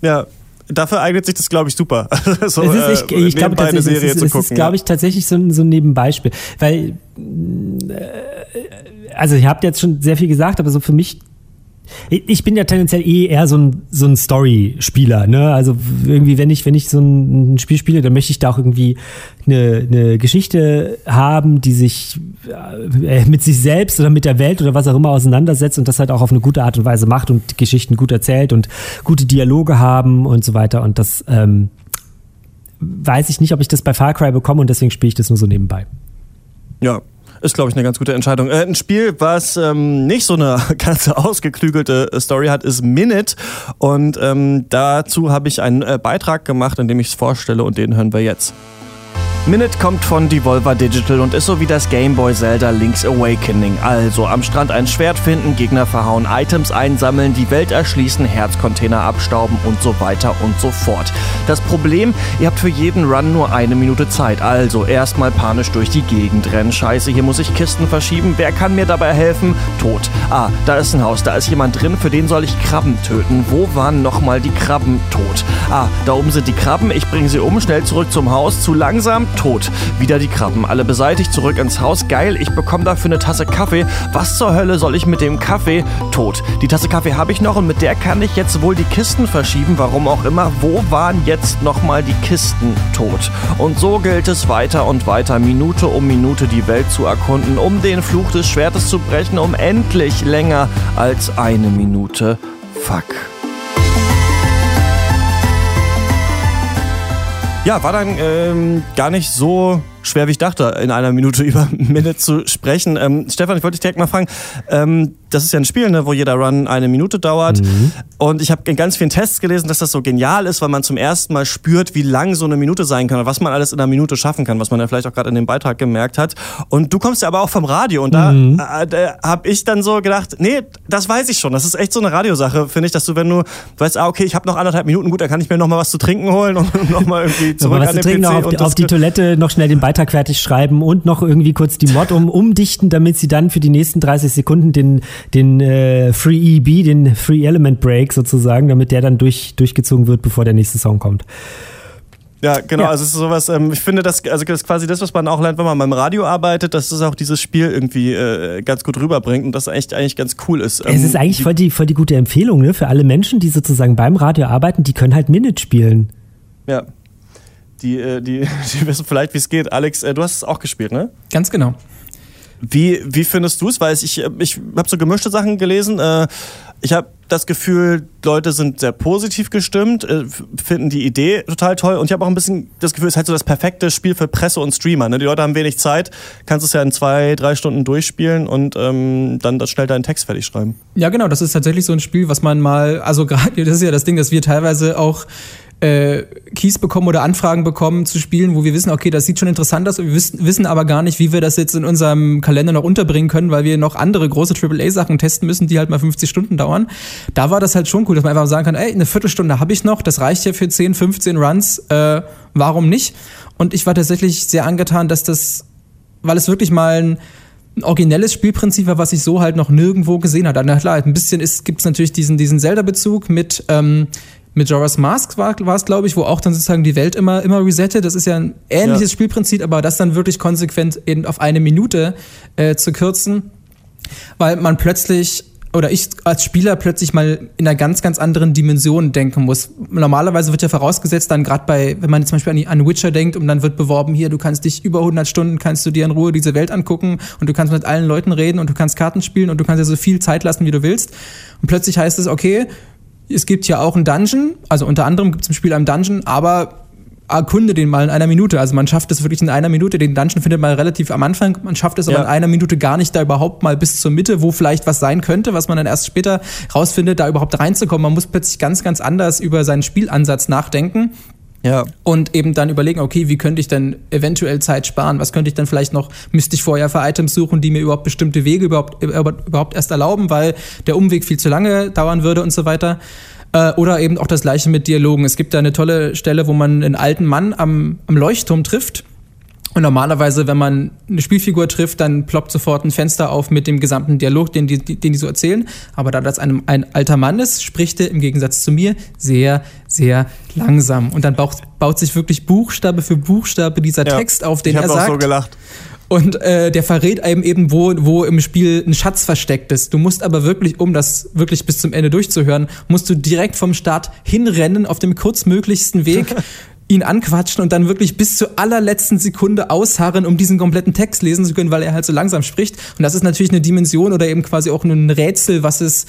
Ja, dafür eignet sich das, glaube ich, super. <laughs> so, ist, ich, äh, ich glaube tatsächlich, Serie es, ist, es ist, glaube ich, tatsächlich so, so ein Nebenbeispiel. Weil, äh, also ihr habt jetzt schon sehr viel gesagt, aber so für mich ich bin ja tendenziell eh eher so ein, so ein Story-Spieler, ne? Also irgendwie, wenn ich, wenn ich so ein Spiel spiele, dann möchte ich da auch irgendwie eine, eine Geschichte haben, die sich äh, mit sich selbst oder mit der Welt oder was auch immer auseinandersetzt und das halt auch auf eine gute Art und Weise macht und Geschichten gut erzählt und gute Dialoge haben und so weiter. Und das ähm, weiß ich nicht, ob ich das bei Far Cry bekomme und deswegen spiele ich das nur so nebenbei. Ja, ist, glaube ich, eine ganz gute Entscheidung. Äh, ein Spiel, was ähm, nicht so eine <laughs> ganz ausgeklügelte Story hat, ist Minute. Und ähm, dazu habe ich einen äh, Beitrag gemacht, in dem ich es vorstelle und den hören wir jetzt. Minute kommt von Devolver Digital und ist so wie das Game Boy Zelda Link's Awakening. Also am Strand ein Schwert finden, Gegner verhauen, Items einsammeln, die Welt erschließen, Herzcontainer abstauben und so weiter und so fort. Das Problem, ihr habt für jeden Run nur eine Minute Zeit. Also erstmal panisch durch die Gegend rennen. Scheiße, hier muss ich Kisten verschieben. Wer kann mir dabei helfen? Tot. Ah, da ist ein Haus, da ist jemand drin, für den soll ich Krabben töten. Wo waren nochmal die Krabben? Tot. Ah, da oben sind die Krabben, ich bringe sie um, schnell zurück zum Haus. Zu langsam? Tot. Wieder die Krabben, alle beseitigt, zurück ins Haus. Geil, ich bekomme dafür eine Tasse Kaffee. Was zur Hölle soll ich mit dem Kaffee? Tot. Die Tasse Kaffee habe ich noch und mit der kann ich jetzt wohl die Kisten verschieben, warum auch immer. Wo waren jetzt nochmal die Kisten? Tot. Und so gilt es weiter und weiter, Minute um Minute die Welt zu erkunden, um den Fluch des Schwertes zu brechen, um endlich länger als eine Minute. Fuck. Ja, war dann ähm, gar nicht so schwer, wie ich dachte, in einer Minute <laughs> über Minute zu sprechen. Ähm, Stefan, ich wollte dich direkt mal fragen, ähm, das ist ja ein Spiel, ne, wo jeder Run eine Minute dauert. Mhm. Und ich habe in ganz vielen Tests gelesen, dass das so genial ist, weil man zum ersten Mal spürt, wie lang so eine Minute sein kann und was man alles in einer Minute schaffen kann, was man ja vielleicht auch gerade in dem Beitrag gemerkt hat. Und du kommst ja aber auch vom Radio und da, mhm. äh, da habe ich dann so gedacht, nee, das weiß ich schon. Das ist echt so eine Radiosache, finde ich, dass du, wenn du weißt, ah, okay, ich habe noch anderthalb Minuten, gut, dann kann ich mir noch mal was zu trinken holen und <laughs> noch mal irgendwie zurück an den PC auf, und auf die Toilette noch schnell den Beitrag Beitrag fertig schreiben und noch irgendwie kurz die Mod um, umdichten, damit sie dann für die nächsten 30 Sekunden den, den äh, Free EB, den Free Element Break sozusagen, damit der dann durch, durchgezogen wird, bevor der nächste Song kommt. Ja, genau. Ja. Also es ist sowas, ähm, ich finde, das, also das ist quasi das, was man auch lernt, wenn man beim Radio arbeitet, dass es auch dieses Spiel irgendwie äh, ganz gut rüberbringt und das echt eigentlich ganz cool ist. Ähm, es ist eigentlich voll die, voll die gute Empfehlung, ne? Für alle Menschen, die sozusagen beim Radio arbeiten, die können halt Minute spielen. Ja. Die, äh, die, <laughs> die wissen vielleicht, wie es geht. Alex, äh, du hast es auch gespielt, ne? Ganz genau. Wie, wie findest du es? Weil ich, ich habe so gemischte Sachen gelesen. Äh, ich habe das Gefühl, Leute sind sehr positiv gestimmt, äh, finden die Idee total toll und ich habe auch ein bisschen das Gefühl, es ist halt so das perfekte Spiel für Presse und Streamer. Ne? Die Leute haben wenig Zeit, kannst es ja in zwei, drei Stunden durchspielen und ähm, dann das schnell deinen Text fertig schreiben. Ja, genau, das ist tatsächlich so ein Spiel, was man mal, also <laughs> gerade, das ist ja das Ding, dass wir teilweise auch äh, Keys bekommen oder Anfragen bekommen zu Spielen, wo wir wissen, okay, das sieht schon interessant aus, wir wissen, wissen aber gar nicht, wie wir das jetzt in unserem Kalender noch unterbringen können, weil wir noch andere große AAA-Sachen testen müssen, die halt mal 50 Stunden dauern. Da war das halt schon cool, dass man einfach sagen kann, ey, eine Viertelstunde habe ich noch, das reicht ja für 10, 15 Runs, äh, warum nicht? Und ich war tatsächlich sehr angetan, dass das, weil es wirklich mal ein ein originelles Spielprinzip war, was ich so halt noch nirgendwo gesehen hatte. Na klar, ein bisschen gibt es natürlich diesen, diesen Zelda-Bezug mit, ähm, mit Jorah's Mask war, war es, glaube ich, wo auch dann sozusagen die Welt immer, immer resettet. Das ist ja ein ähnliches ja. Spielprinzip, aber das dann wirklich konsequent eben auf eine Minute äh, zu kürzen, weil man plötzlich oder ich als Spieler plötzlich mal in einer ganz, ganz anderen Dimension denken muss. Normalerweise wird ja vorausgesetzt, dann gerade bei, wenn man zum Beispiel an, an Witcher denkt und dann wird beworben, hier, du kannst dich über 100 Stunden, kannst du dir in Ruhe diese Welt angucken und du kannst mit allen Leuten reden und du kannst Karten spielen und du kannst dir so viel Zeit lassen, wie du willst. Und plötzlich heißt es, okay, es gibt ja auch einen Dungeon, also unter anderem gibt es im Spiel einen Dungeon, aber erkunde den mal in einer Minute. Also man schafft es wirklich in einer Minute. Den Dungeon findet man relativ am Anfang. Man schafft es aber ja. in einer Minute gar nicht, da überhaupt mal bis zur Mitte, wo vielleicht was sein könnte, was man dann erst später rausfindet, da überhaupt reinzukommen. Man muss plötzlich ganz, ganz anders über seinen Spielansatz nachdenken. Ja. Und eben dann überlegen, okay, wie könnte ich denn eventuell Zeit sparen? Was könnte ich dann vielleicht noch, müsste ich vorher für Items suchen, die mir überhaupt bestimmte Wege überhaupt, überhaupt erst erlauben, weil der Umweg viel zu lange dauern würde und so weiter. Äh, oder eben auch das gleiche mit Dialogen. Es gibt da eine tolle Stelle, wo man einen alten Mann am, am Leuchtturm trifft und normalerweise, wenn man eine Spielfigur trifft, dann ploppt sofort ein Fenster auf mit dem gesamten Dialog, den die, den die so erzählen. Aber da das ein, ein alter Mann ist, spricht er im Gegensatz zu mir sehr, sehr langsam. Und dann baut, baut sich wirklich Buchstabe für Buchstabe dieser ja, Text auf, den er sagt. Ich auch so gelacht. Und äh, der verrät einem eben, wo, wo im Spiel ein Schatz versteckt ist. Du musst aber wirklich, um das wirklich bis zum Ende durchzuhören, musst du direkt vom Start hinrennen auf dem kurzmöglichsten Weg <laughs> ihn anquatschen und dann wirklich bis zur allerletzten Sekunde ausharren, um diesen kompletten Text lesen zu können, weil er halt so langsam spricht. Und das ist natürlich eine Dimension oder eben quasi auch ein Rätsel, was es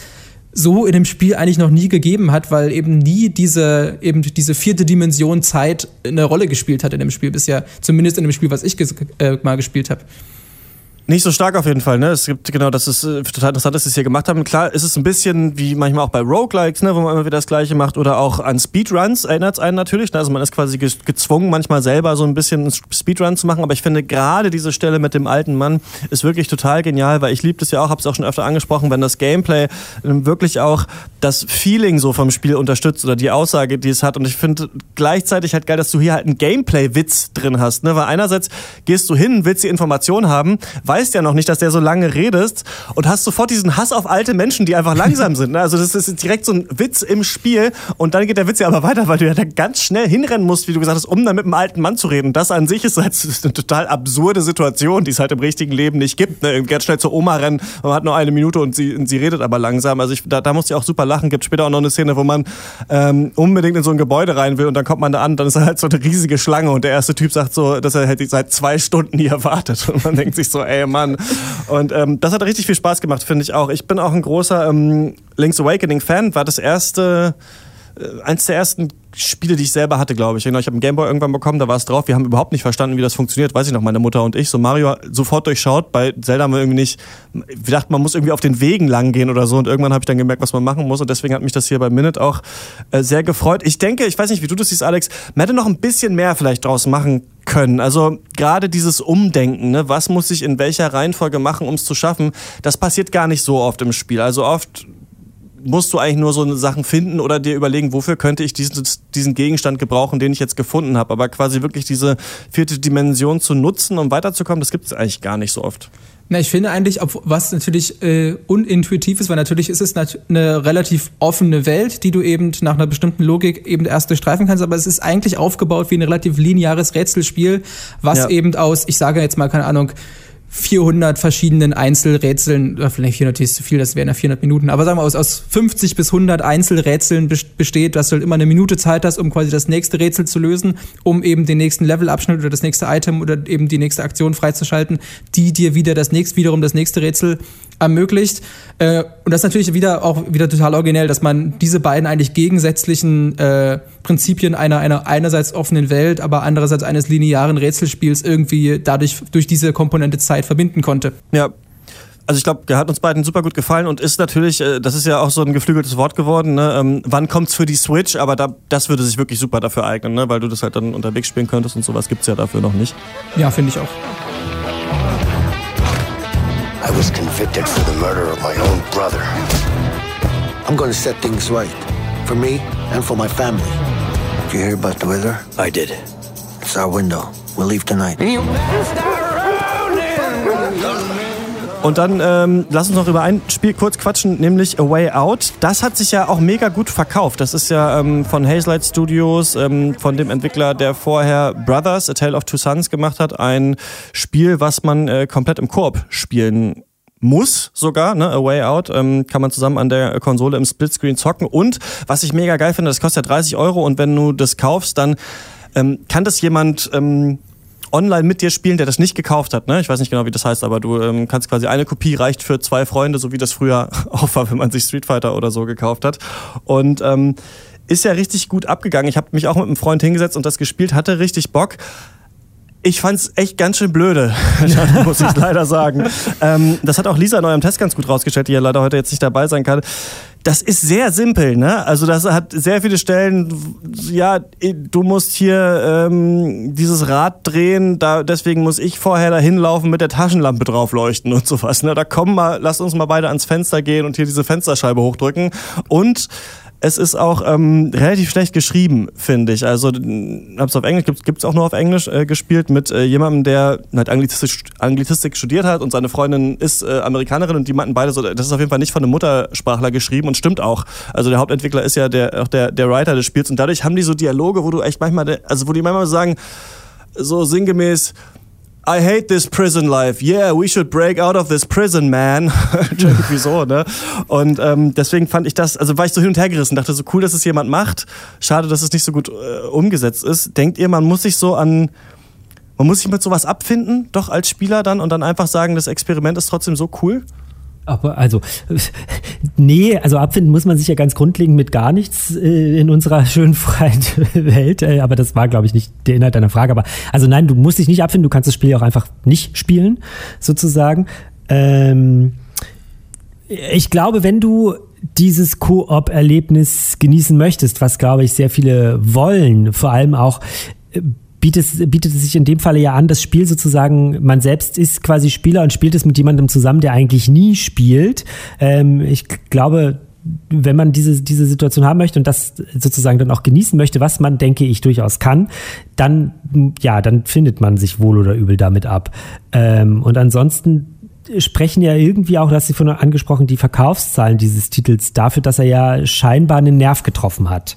so in dem Spiel eigentlich noch nie gegeben hat, weil eben nie diese, eben diese vierte Dimension Zeit eine Rolle gespielt hat in dem Spiel bisher. Zumindest in dem Spiel, was ich äh, mal gespielt habe. Nicht so stark auf jeden Fall, ne? Es gibt genau, das ist äh, total interessant, dass sie es hier gemacht haben. Klar, ist es ein bisschen wie manchmal auch bei Roguelikes, ne, wo man immer wieder das Gleiche macht oder auch an Speedruns erinnert es einen natürlich. Ne? Also man ist quasi gezwungen, manchmal selber so ein bisschen Speedrun zu machen. Aber ich finde gerade diese Stelle mit dem alten Mann ist wirklich total genial, weil ich liebe das ja auch, habe es auch schon öfter angesprochen, wenn das Gameplay ähm, wirklich auch das Feeling so vom Spiel unterstützt oder die Aussage, die es hat. Und ich finde gleichzeitig halt geil, dass du hier halt einen Gameplay-Witz drin hast, ne? Weil einerseits gehst du hin, willst die Information haben, weißt ja noch nicht, dass der so lange redest und hast sofort diesen Hass auf alte Menschen, die einfach langsam sind. Ne? Also das ist direkt so ein Witz im Spiel und dann geht der Witz ja aber weiter, weil du ja da ganz schnell hinrennen musst, wie du gesagt hast, um dann mit einem alten Mann zu reden. Das an sich ist halt <laughs> eine total absurde Situation, die es halt im richtigen Leben nicht gibt. Ne? Ganz schnell zur Oma rennen, man hat nur eine Minute und sie, und sie redet aber langsam. Also ich, da, da musste ich auch super lachen. Gibt später auch noch eine Szene, wo man ähm, unbedingt in so ein Gebäude rein will und dann kommt man da an, dann ist halt so eine riesige Schlange und der erste Typ sagt so, dass er halt seit zwei Stunden hier wartet und man denkt sich so, ey Mann, und ähm, das hat richtig viel Spaß gemacht, finde ich auch. Ich bin auch ein großer ähm, Link's Awakening Fan, war das erste, eins der ersten Spiele, die ich selber hatte, glaube ich. Genau, ich habe einen Gameboy irgendwann bekommen, da war es drauf. Wir haben überhaupt nicht verstanden, wie das funktioniert. Weiß ich noch, meine Mutter und ich. So Mario sofort durchschaut. Bei Zelda haben wir irgendwie nicht. Wir dachten, man muss irgendwie auf den Wegen lang gehen oder so. Und irgendwann habe ich dann gemerkt, was man machen muss. Und deswegen hat mich das hier bei Minute auch äh, sehr gefreut. Ich denke, ich weiß nicht, wie du das siehst, Alex. Man hätte noch ein bisschen mehr vielleicht draus machen können. Also gerade dieses Umdenken, ne? was muss ich in welcher Reihenfolge machen, um es zu schaffen, das passiert gar nicht so oft im Spiel. Also oft musst du eigentlich nur so Sachen finden oder dir überlegen, wofür könnte ich diesen, diesen Gegenstand gebrauchen, den ich jetzt gefunden habe. Aber quasi wirklich diese vierte Dimension zu nutzen, um weiterzukommen, das gibt es eigentlich gar nicht so oft. Na, ich finde eigentlich, ob, was natürlich äh, unintuitiv ist, weil natürlich ist es eine relativ offene Welt, die du eben nach einer bestimmten Logik eben erst durchstreifen kannst, aber es ist eigentlich aufgebaut wie ein relativ lineares Rätselspiel, was ja. eben aus, ich sage jetzt mal, keine Ahnung, 400 verschiedenen Einzelrätseln, oder vielleicht 400 ist zu viel, das wären ja 400 Minuten, aber sagen wir aus, aus 50 bis 100 Einzelrätseln besteht, dass du halt immer eine Minute Zeit hast, um quasi das nächste Rätsel zu lösen, um eben den nächsten Levelabschnitt oder das nächste Item oder eben die nächste Aktion freizuschalten, die dir wieder das nächste, wiederum das nächste Rätsel ermöglicht. Äh, und das ist natürlich wieder auch wieder total originell, dass man diese beiden eigentlich gegensätzlichen äh, Prinzipien einer, einer einerseits offenen Welt, aber andererseits eines linearen Rätselspiels irgendwie dadurch durch diese Komponente Zeit verbinden konnte. Ja, also ich glaube, der hat uns beiden super gut gefallen und ist natürlich, äh, das ist ja auch so ein geflügeltes Wort geworden, ne? ähm, wann kommt's für die Switch, aber da, das würde sich wirklich super dafür eignen, ne? weil du das halt dann unterwegs spielen könntest und sowas gibt's ja dafür noch nicht. Ja, finde ich auch. I was convicted for the murder of my own brother. I'm gonna set things right. For me and for my family. Did you hear about the weather? I did. It's our window. We'll leave tonight. Und dann ähm, lass uns noch über ein Spiel kurz quatschen, nämlich A Way Out. Das hat sich ja auch mega gut verkauft. Das ist ja ähm, von Hazelight Studios, ähm, von dem Entwickler, der vorher Brothers, A Tale of Two Sons gemacht hat. Ein Spiel, was man äh, komplett im Koop spielen muss sogar, ne, A Way Out, ähm, kann man zusammen an der Konsole im Splitscreen zocken. Und was ich mega geil finde, das kostet ja 30 Euro und wenn du das kaufst, dann ähm, kann das jemand ähm, online mit dir spielen, der das nicht gekauft hat. Ne? Ich weiß nicht genau, wie das heißt, aber du ähm, kannst quasi eine Kopie reicht für zwei Freunde, so wie das früher <laughs> auch war, wenn man sich Street Fighter oder so gekauft hat. Und ähm, ist ja richtig gut abgegangen. Ich habe mich auch mit einem Freund hingesetzt und das gespielt, hatte richtig Bock. Ich fand's echt ganz schön blöde, <laughs> muss ich leider sagen. <laughs> Ähm, das hat auch Lisa in eurem Test ganz gut rausgestellt, die ja leider heute jetzt nicht dabei sein kann das ist sehr simpel, ne? Also das hat sehr viele Stellen, ja, du musst hier ähm, dieses Rad drehen, da deswegen muss ich vorher dahin laufen mit der Taschenlampe drauf leuchten und sowas. Ne? Da kommen mal, lass uns mal beide ans Fenster gehen und hier diese Fensterscheibe hochdrücken. Und es ist auch ähm, relativ schlecht geschrieben, finde ich. Also hab's auf Englisch, gibt es auch nur auf Englisch äh, gespielt mit äh, jemandem, der halt Anglizistik, Anglizistik studiert hat und seine Freundin ist äh, Amerikanerin und die meinten beide so, das ist auf jeden Fall nicht von einem Muttersprachler geschrieben und stimmt auch. Also der Hauptentwickler ist ja der, auch der, der Writer des Spiels und dadurch haben die so Dialoge, wo du echt manchmal, also wo die manchmal sagen, so sinngemäß, I hate this prison life. Yeah, we should break out of this prison, man. <laughs> Irgendwie so, ne? Und ähm, deswegen fand ich das, also war ich so hin und her gerissen, dachte so cool, dass es jemand macht. Schade, dass es nicht so gut äh, umgesetzt ist. Denkt ihr, man muss sich so an, man muss sich mit sowas abfinden, doch als Spieler dann und dann einfach sagen, das Experiment ist trotzdem so cool? Aber also, nee, also abfinden muss man sich ja ganz grundlegend mit gar nichts äh, in unserer <laughs> schönen freien Welt. Äh, aber das war, glaube ich, nicht der Inhalt deiner Frage. Aber also nein, du musst dich nicht abfinden, du kannst das Spiel auch einfach nicht spielen, sozusagen. Ähm, ich glaube, wenn du dieses Koop-Erlebnis genießen möchtest, was glaube ich sehr viele wollen, vor allem auch äh, bietet, bietet es sich in dem Falle ja an, das Spiel sozusagen, man selbst ist quasi Spieler und spielt es mit jemandem zusammen, der eigentlich nie spielt. Ähm, ich glaube, wenn man diese, diese Situation haben möchte und das sozusagen dann auch genießen möchte, was man, denke ich, durchaus kann, dann, ja, dann findet man sich wohl oder übel damit ab. Ähm, und ansonsten sprechen ja irgendwie auch, dass Sie von angesprochen, die Verkaufszahlen dieses Titels dafür, dass er ja scheinbar einen Nerv getroffen hat.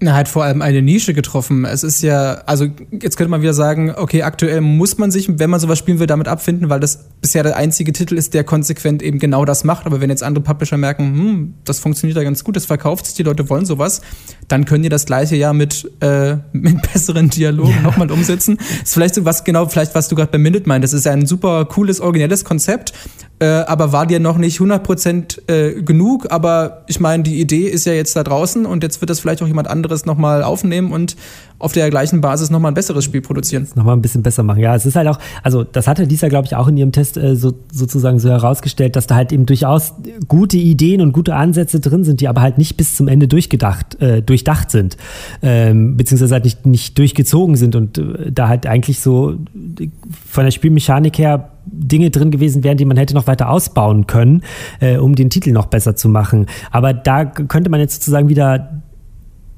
Na, halt vor allem eine Nische getroffen. Es ist ja, also jetzt könnte man wieder sagen, okay, aktuell muss man sich, wenn man sowas spielen will, damit abfinden, weil das bisher der einzige Titel ist, der konsequent eben genau das macht. Aber wenn jetzt andere Publisher merken, hm, das funktioniert ja ganz gut, das verkauft sich, die Leute wollen sowas, dann können die das gleiche ja mit, äh, <laughs> mit besseren Dialogen ja. nochmal umsetzen. Das ist vielleicht so was genau, vielleicht was du gerade bei Minute meintest. Das ist ja ein super cooles, originelles Konzept, äh, aber war dir noch nicht 100% äh, genug. Aber ich meine, die Idee ist ja jetzt da draußen und jetzt wird das vielleicht auch jemand anderes nochmal aufnehmen und auf der gleichen Basis nochmal ein besseres Spiel produzieren. Nochmal ein bisschen besser machen. Ja, es ist halt auch, also das hatte Lisa, glaube ich, auch in ihrem Test äh, so, sozusagen so herausgestellt, dass da halt eben durchaus gute Ideen und gute Ansätze drin sind, die aber halt nicht bis zum Ende durchgedacht, äh, durchdacht sind. Ähm, beziehungsweise halt nicht, nicht durchgezogen sind und äh, da halt eigentlich so von der Spielmechanik her Dinge drin gewesen wären, die man hätte noch weiter ausbauen können, äh, um den Titel noch besser zu machen. Aber da könnte man jetzt sozusagen wieder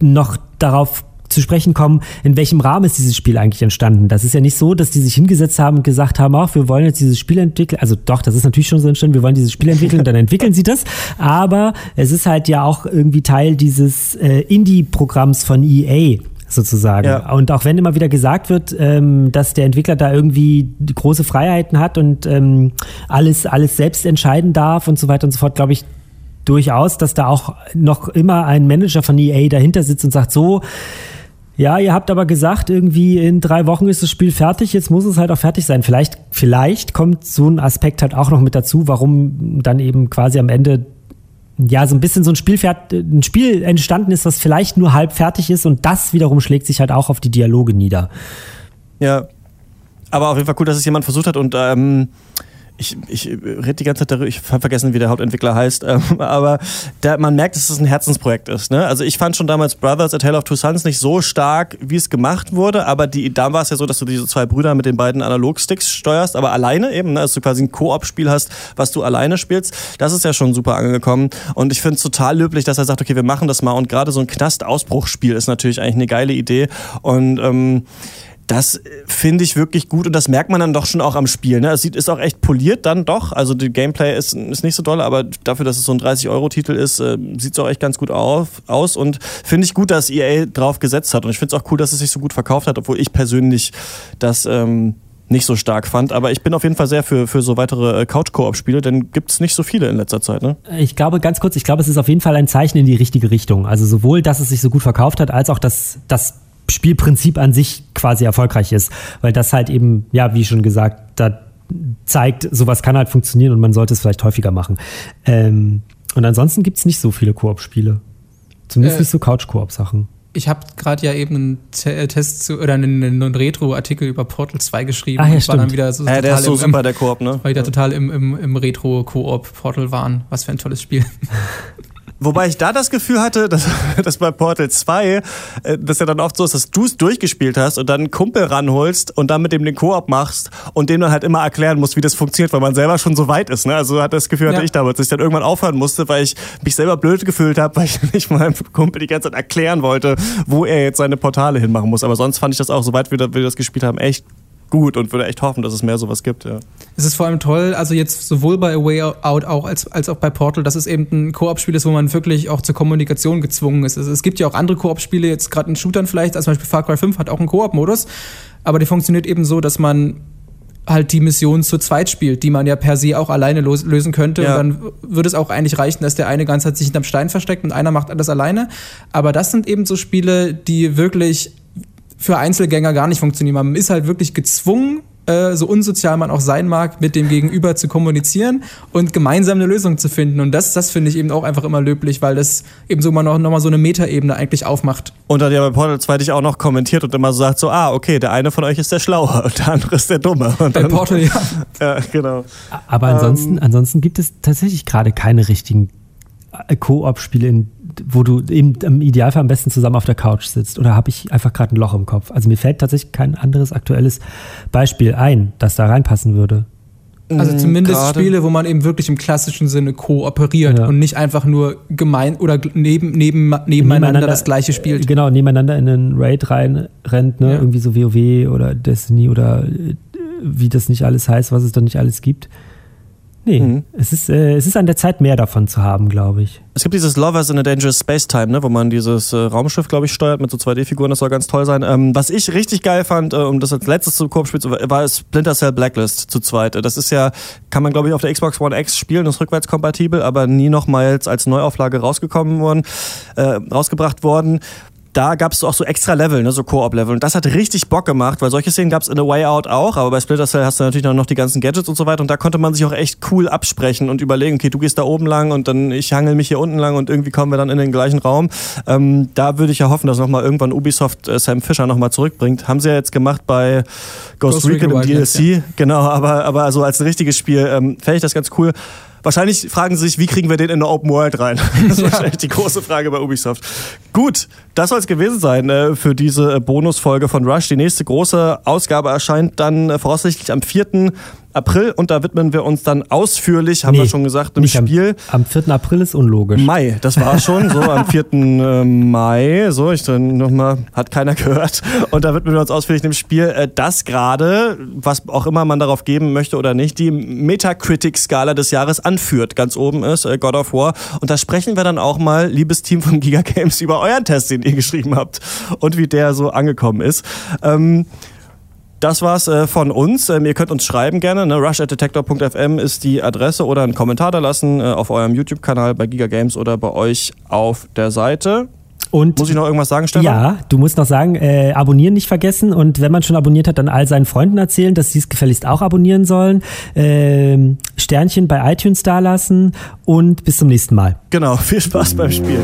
noch darauf zu sprechen kommen, in welchem Rahmen ist dieses Spiel eigentlich entstanden. Das ist ja nicht so, dass die sich hingesetzt haben und gesagt haben, ach, wir wollen jetzt dieses Spiel entwickeln. Also doch, das ist natürlich schon so entstanden, wir wollen dieses Spiel entwickeln und dann entwickeln sie das. Aber es ist halt ja auch irgendwie Teil dieses äh, Indie-Programms von EA sozusagen. Ja. Und auch wenn immer wieder gesagt wird, ähm, dass der Entwickler da irgendwie große Freiheiten hat und ähm, alles, alles selbst entscheiden darf und so weiter und so fort, glaube ich, durchaus, dass da auch noch immer ein Manager von EA dahinter sitzt und sagt, so, ja, ihr habt aber gesagt, irgendwie in drei Wochen ist das Spiel fertig, jetzt muss es halt auch fertig sein. Vielleicht, vielleicht kommt so ein Aspekt halt auch noch mit dazu, warum dann eben quasi am Ende ja, so ein bisschen so ein Spiel, ein Spiel entstanden ist, das vielleicht nur halb fertig ist und das wiederum schlägt sich halt auch auf die Dialoge nieder. Ja, aber auf jeden Fall cool, dass es jemand versucht hat und ähm, ich, ich rede die ganze Zeit darüber, ich habe vergessen, wie der Hauptentwickler heißt, ähm, <laughs> aber der, man merkt, dass es ein Herzensprojekt ist. Ne? Also ich fand schon damals Brothers A Tale of Two Sons nicht so stark, wie es gemacht wurde, aber die, da war es ja so, dass du diese zwei Brüder mit den beiden Analogsticks steuerst, aber alleine eben, ne? dass du quasi ein Koop-Spiel hast, was du alleine spielst. Das ist ja schon super angekommen und ich finde es total löblich, dass er sagt, okay, wir machen das mal und gerade so ein Knast-Ausbruchsspiel ist natürlich eigentlich eine geile Idee und ähm, das äh, finde ich wirklich gut und das merkt man dann doch schon auch am Spiel. Ne? Es sieht, ist auch echt poliert dann doch. Also die Gameplay ist, ist nicht so doll, aber dafür, dass es so ein 30-Euro-Titel ist, äh, sieht es auch echt ganz gut auf, aus und finde ich gut, dass EA drauf gesetzt hat. Und ich finde es auch cool, dass es sich so gut verkauft hat, obwohl ich persönlich das ähm, nicht so stark fand. Aber ich bin auf jeden Fall sehr für, für so weitere äh, Couch-Koop-Spiele, denn gibt es nicht so viele in letzter Zeit. Ne? Ich glaube, ganz kurz, ich glaube, es ist auf jeden Fall ein Zeichen in die richtige Richtung. Also sowohl, dass es sich so gut verkauft hat, als auch, dass das Spielprinzip an sich quasi erfolgreich ist. Weil das halt eben, ja, wie schon gesagt, da zeigt, sowas kann halt funktionieren und man sollte es vielleicht häufiger machen. Ähm, und ansonsten gibt es nicht so viele Koop-Spiele. Zumindest äh, nicht so Couch-Koop-Sachen. Ich habe gerade ja eben einen äh, Test zu, oder einen, einen Retro-Artikel über Portal 2 geschrieben. Ach, ja, und war dann wieder so ja, der ist so im, super, der Koop, ne? Weil die da total im, im, im Retro-Koop Portal waren. Was für ein tolles Spiel. <laughs> Wobei ich da das Gefühl hatte, dass, <laughs> dass bei Portal 2, äh, dass ja dann oft so ist, dass du es durchgespielt hast und dann einen Kumpel ranholst und dann mit dem den Koop machst und dem dann halt immer erklären musst, wie das funktioniert, weil man selber schon so weit ist. Ne? Also hat das Gefühl hatte ja. ich damals, dass ich dann irgendwann aufhören musste, weil ich mich selber blöd gefühlt habe, <laughs> weil ich nicht meinem Kumpel die ganze Zeit erklären wollte, wo er jetzt seine Portale hinmachen muss. Aber sonst fand ich das auch, soweit wir, wir das gespielt haben, echt gut und würde echt hoffen, dass es mehr sowas gibt. Ja. Es ist vor allem toll, also jetzt sowohl bei A Way Out auch als, als auch bei Portal, dass es eben ein Koop-Spiel ist, wo man wirklich auch zur Kommunikation gezwungen ist. Also es gibt ja auch andere Koop-Spiele, jetzt gerade in Shootern vielleicht, also zum Beispiel Far Cry 5 hat auch einen Koop-Modus, aber die funktioniert eben so, dass man halt die Mission zu zweit spielt, die man ja per se auch alleine lösen könnte. Ja. Und dann würde es auch eigentlich reichen, dass der eine ganz halt sich hinterm Stein versteckt und einer macht alles alleine. Aber das sind eben so Spiele, die wirklich für Einzelgänger gar nicht funktionieren. Man ist halt wirklich gezwungen, äh, so unsozial man auch sein mag, mit dem Gegenüber zu kommunizieren und gemeinsam eine Lösung zu finden. Und das, das finde ich eben auch einfach immer löblich, weil das eben so mal noch, noch mal so eine Metaebene eigentlich aufmacht. Und dann ja bei Portal 2 dich auch noch kommentiert und immer so sagt so, ah, okay, der eine von euch ist der Schlaue und der andere ist der Dumme. Und bei Portal, ja. <laughs> ja, genau. Aber ansonsten, ähm, ansonsten gibt es tatsächlich gerade keine richtigen Koop-Spiele, in wo du im, im Idealfall am besten zusammen auf der Couch sitzt? Oder habe ich einfach gerade ein Loch im Kopf? Also mir fällt tatsächlich kein anderes aktuelles Beispiel ein, das da reinpassen würde. Also zumindest Grade. Spiele, wo man eben wirklich im klassischen Sinne kooperiert ja. und nicht einfach nur gemein oder neben, neben, nebeneinander, nebeneinander das gleiche spielt. Genau, nebeneinander in einen Raid reinrennt, ne? Ja. irgendwie so WoW oder Destiny oder äh, wie das nicht alles heißt, was es dann nicht alles gibt. Nee, mhm. es, ist, äh, es ist an der Zeit, mehr davon zu haben, glaube ich. Es gibt dieses Lovers in a Dangerous Space Time, ne, wo man dieses äh, Raumschiff, glaube ich, steuert mit so 2D-Figuren. Das soll ganz toll sein. Ähm, was ich richtig geil fand, äh, um das als letztes zu Koop spielen, war Splinter Cell Blacklist zu zweit. Das ist ja, kann man, glaube ich, auf der Xbox One X spielen, ist rückwärtskompatibel, aber nie nochmals als Neuauflage rausgekommen worden, äh, rausgebracht worden da gab es auch so extra Level, ne, so Koop-Level. Und das hat richtig Bock gemacht, weil solche Szenen gab es in The Way Out auch, aber bei Splinter Cell hast du natürlich noch die ganzen Gadgets und so weiter. Und da konnte man sich auch echt cool absprechen und überlegen, okay, du gehst da oben lang und dann ich hangel mich hier unten lang und irgendwie kommen wir dann in den gleichen Raum. Ähm, da würde ich ja hoffen, dass nochmal irgendwann Ubisoft äh, Sam Fisher nochmal zurückbringt. Haben sie ja jetzt gemacht bei Ghost, Ghost Recon im DLC. Ja. Genau, aber, aber so als richtiges Spiel ähm, fände ich das ganz cool. Wahrscheinlich fragen sie sich, wie kriegen wir den in eine Open World rein? <laughs> Das ist wahrscheinlich die große Frage bei Ubisoft. Gut, das soll es gewesen sein äh, für diese Bonusfolge von Rush. Die nächste große Ausgabe erscheint dann äh, voraussichtlich am 4. April und da widmen wir uns dann ausführlich, haben nee, wir schon gesagt, im Spiel. Am, am 4. April ist unlogisch. Mai, das war schon so, am 4. <laughs> Äh, Mai, so, ich dann nochmal, hat keiner gehört. Und da widmen wir uns ausführlich dem Spiel, äh, das gerade, was auch immer man darauf geben möchte oder nicht, die Metacritic-Skala des Jahres anführt. Ganz oben ist äh, God of War. Und da sprechen wir dann auch mal, liebes Team von Giga Games, <laughs> über euren Test, den ihr geschrieben habt und wie der so angekommen ist. Ähm, das war's äh, von uns. Ähm, ihr könnt uns schreiben gerne. Ne? rushatdetector.fm ist die Adresse oder einen Kommentar da lassen äh, auf eurem YouTube-Kanal bei Giga Games oder bei euch auf der Seite. Und Muss ich noch irgendwas sagen, Stefan? Ja, du musst noch sagen, äh, abonnieren nicht vergessen und wenn man schon abonniert hat, dann all seinen Freunden erzählen, dass sie es gefälligst auch abonnieren sollen. Ähm, Sternchen bei iTunes dalassen und bis zum nächsten Mal. Genau, <laughs> viel Spaß beim Spielen.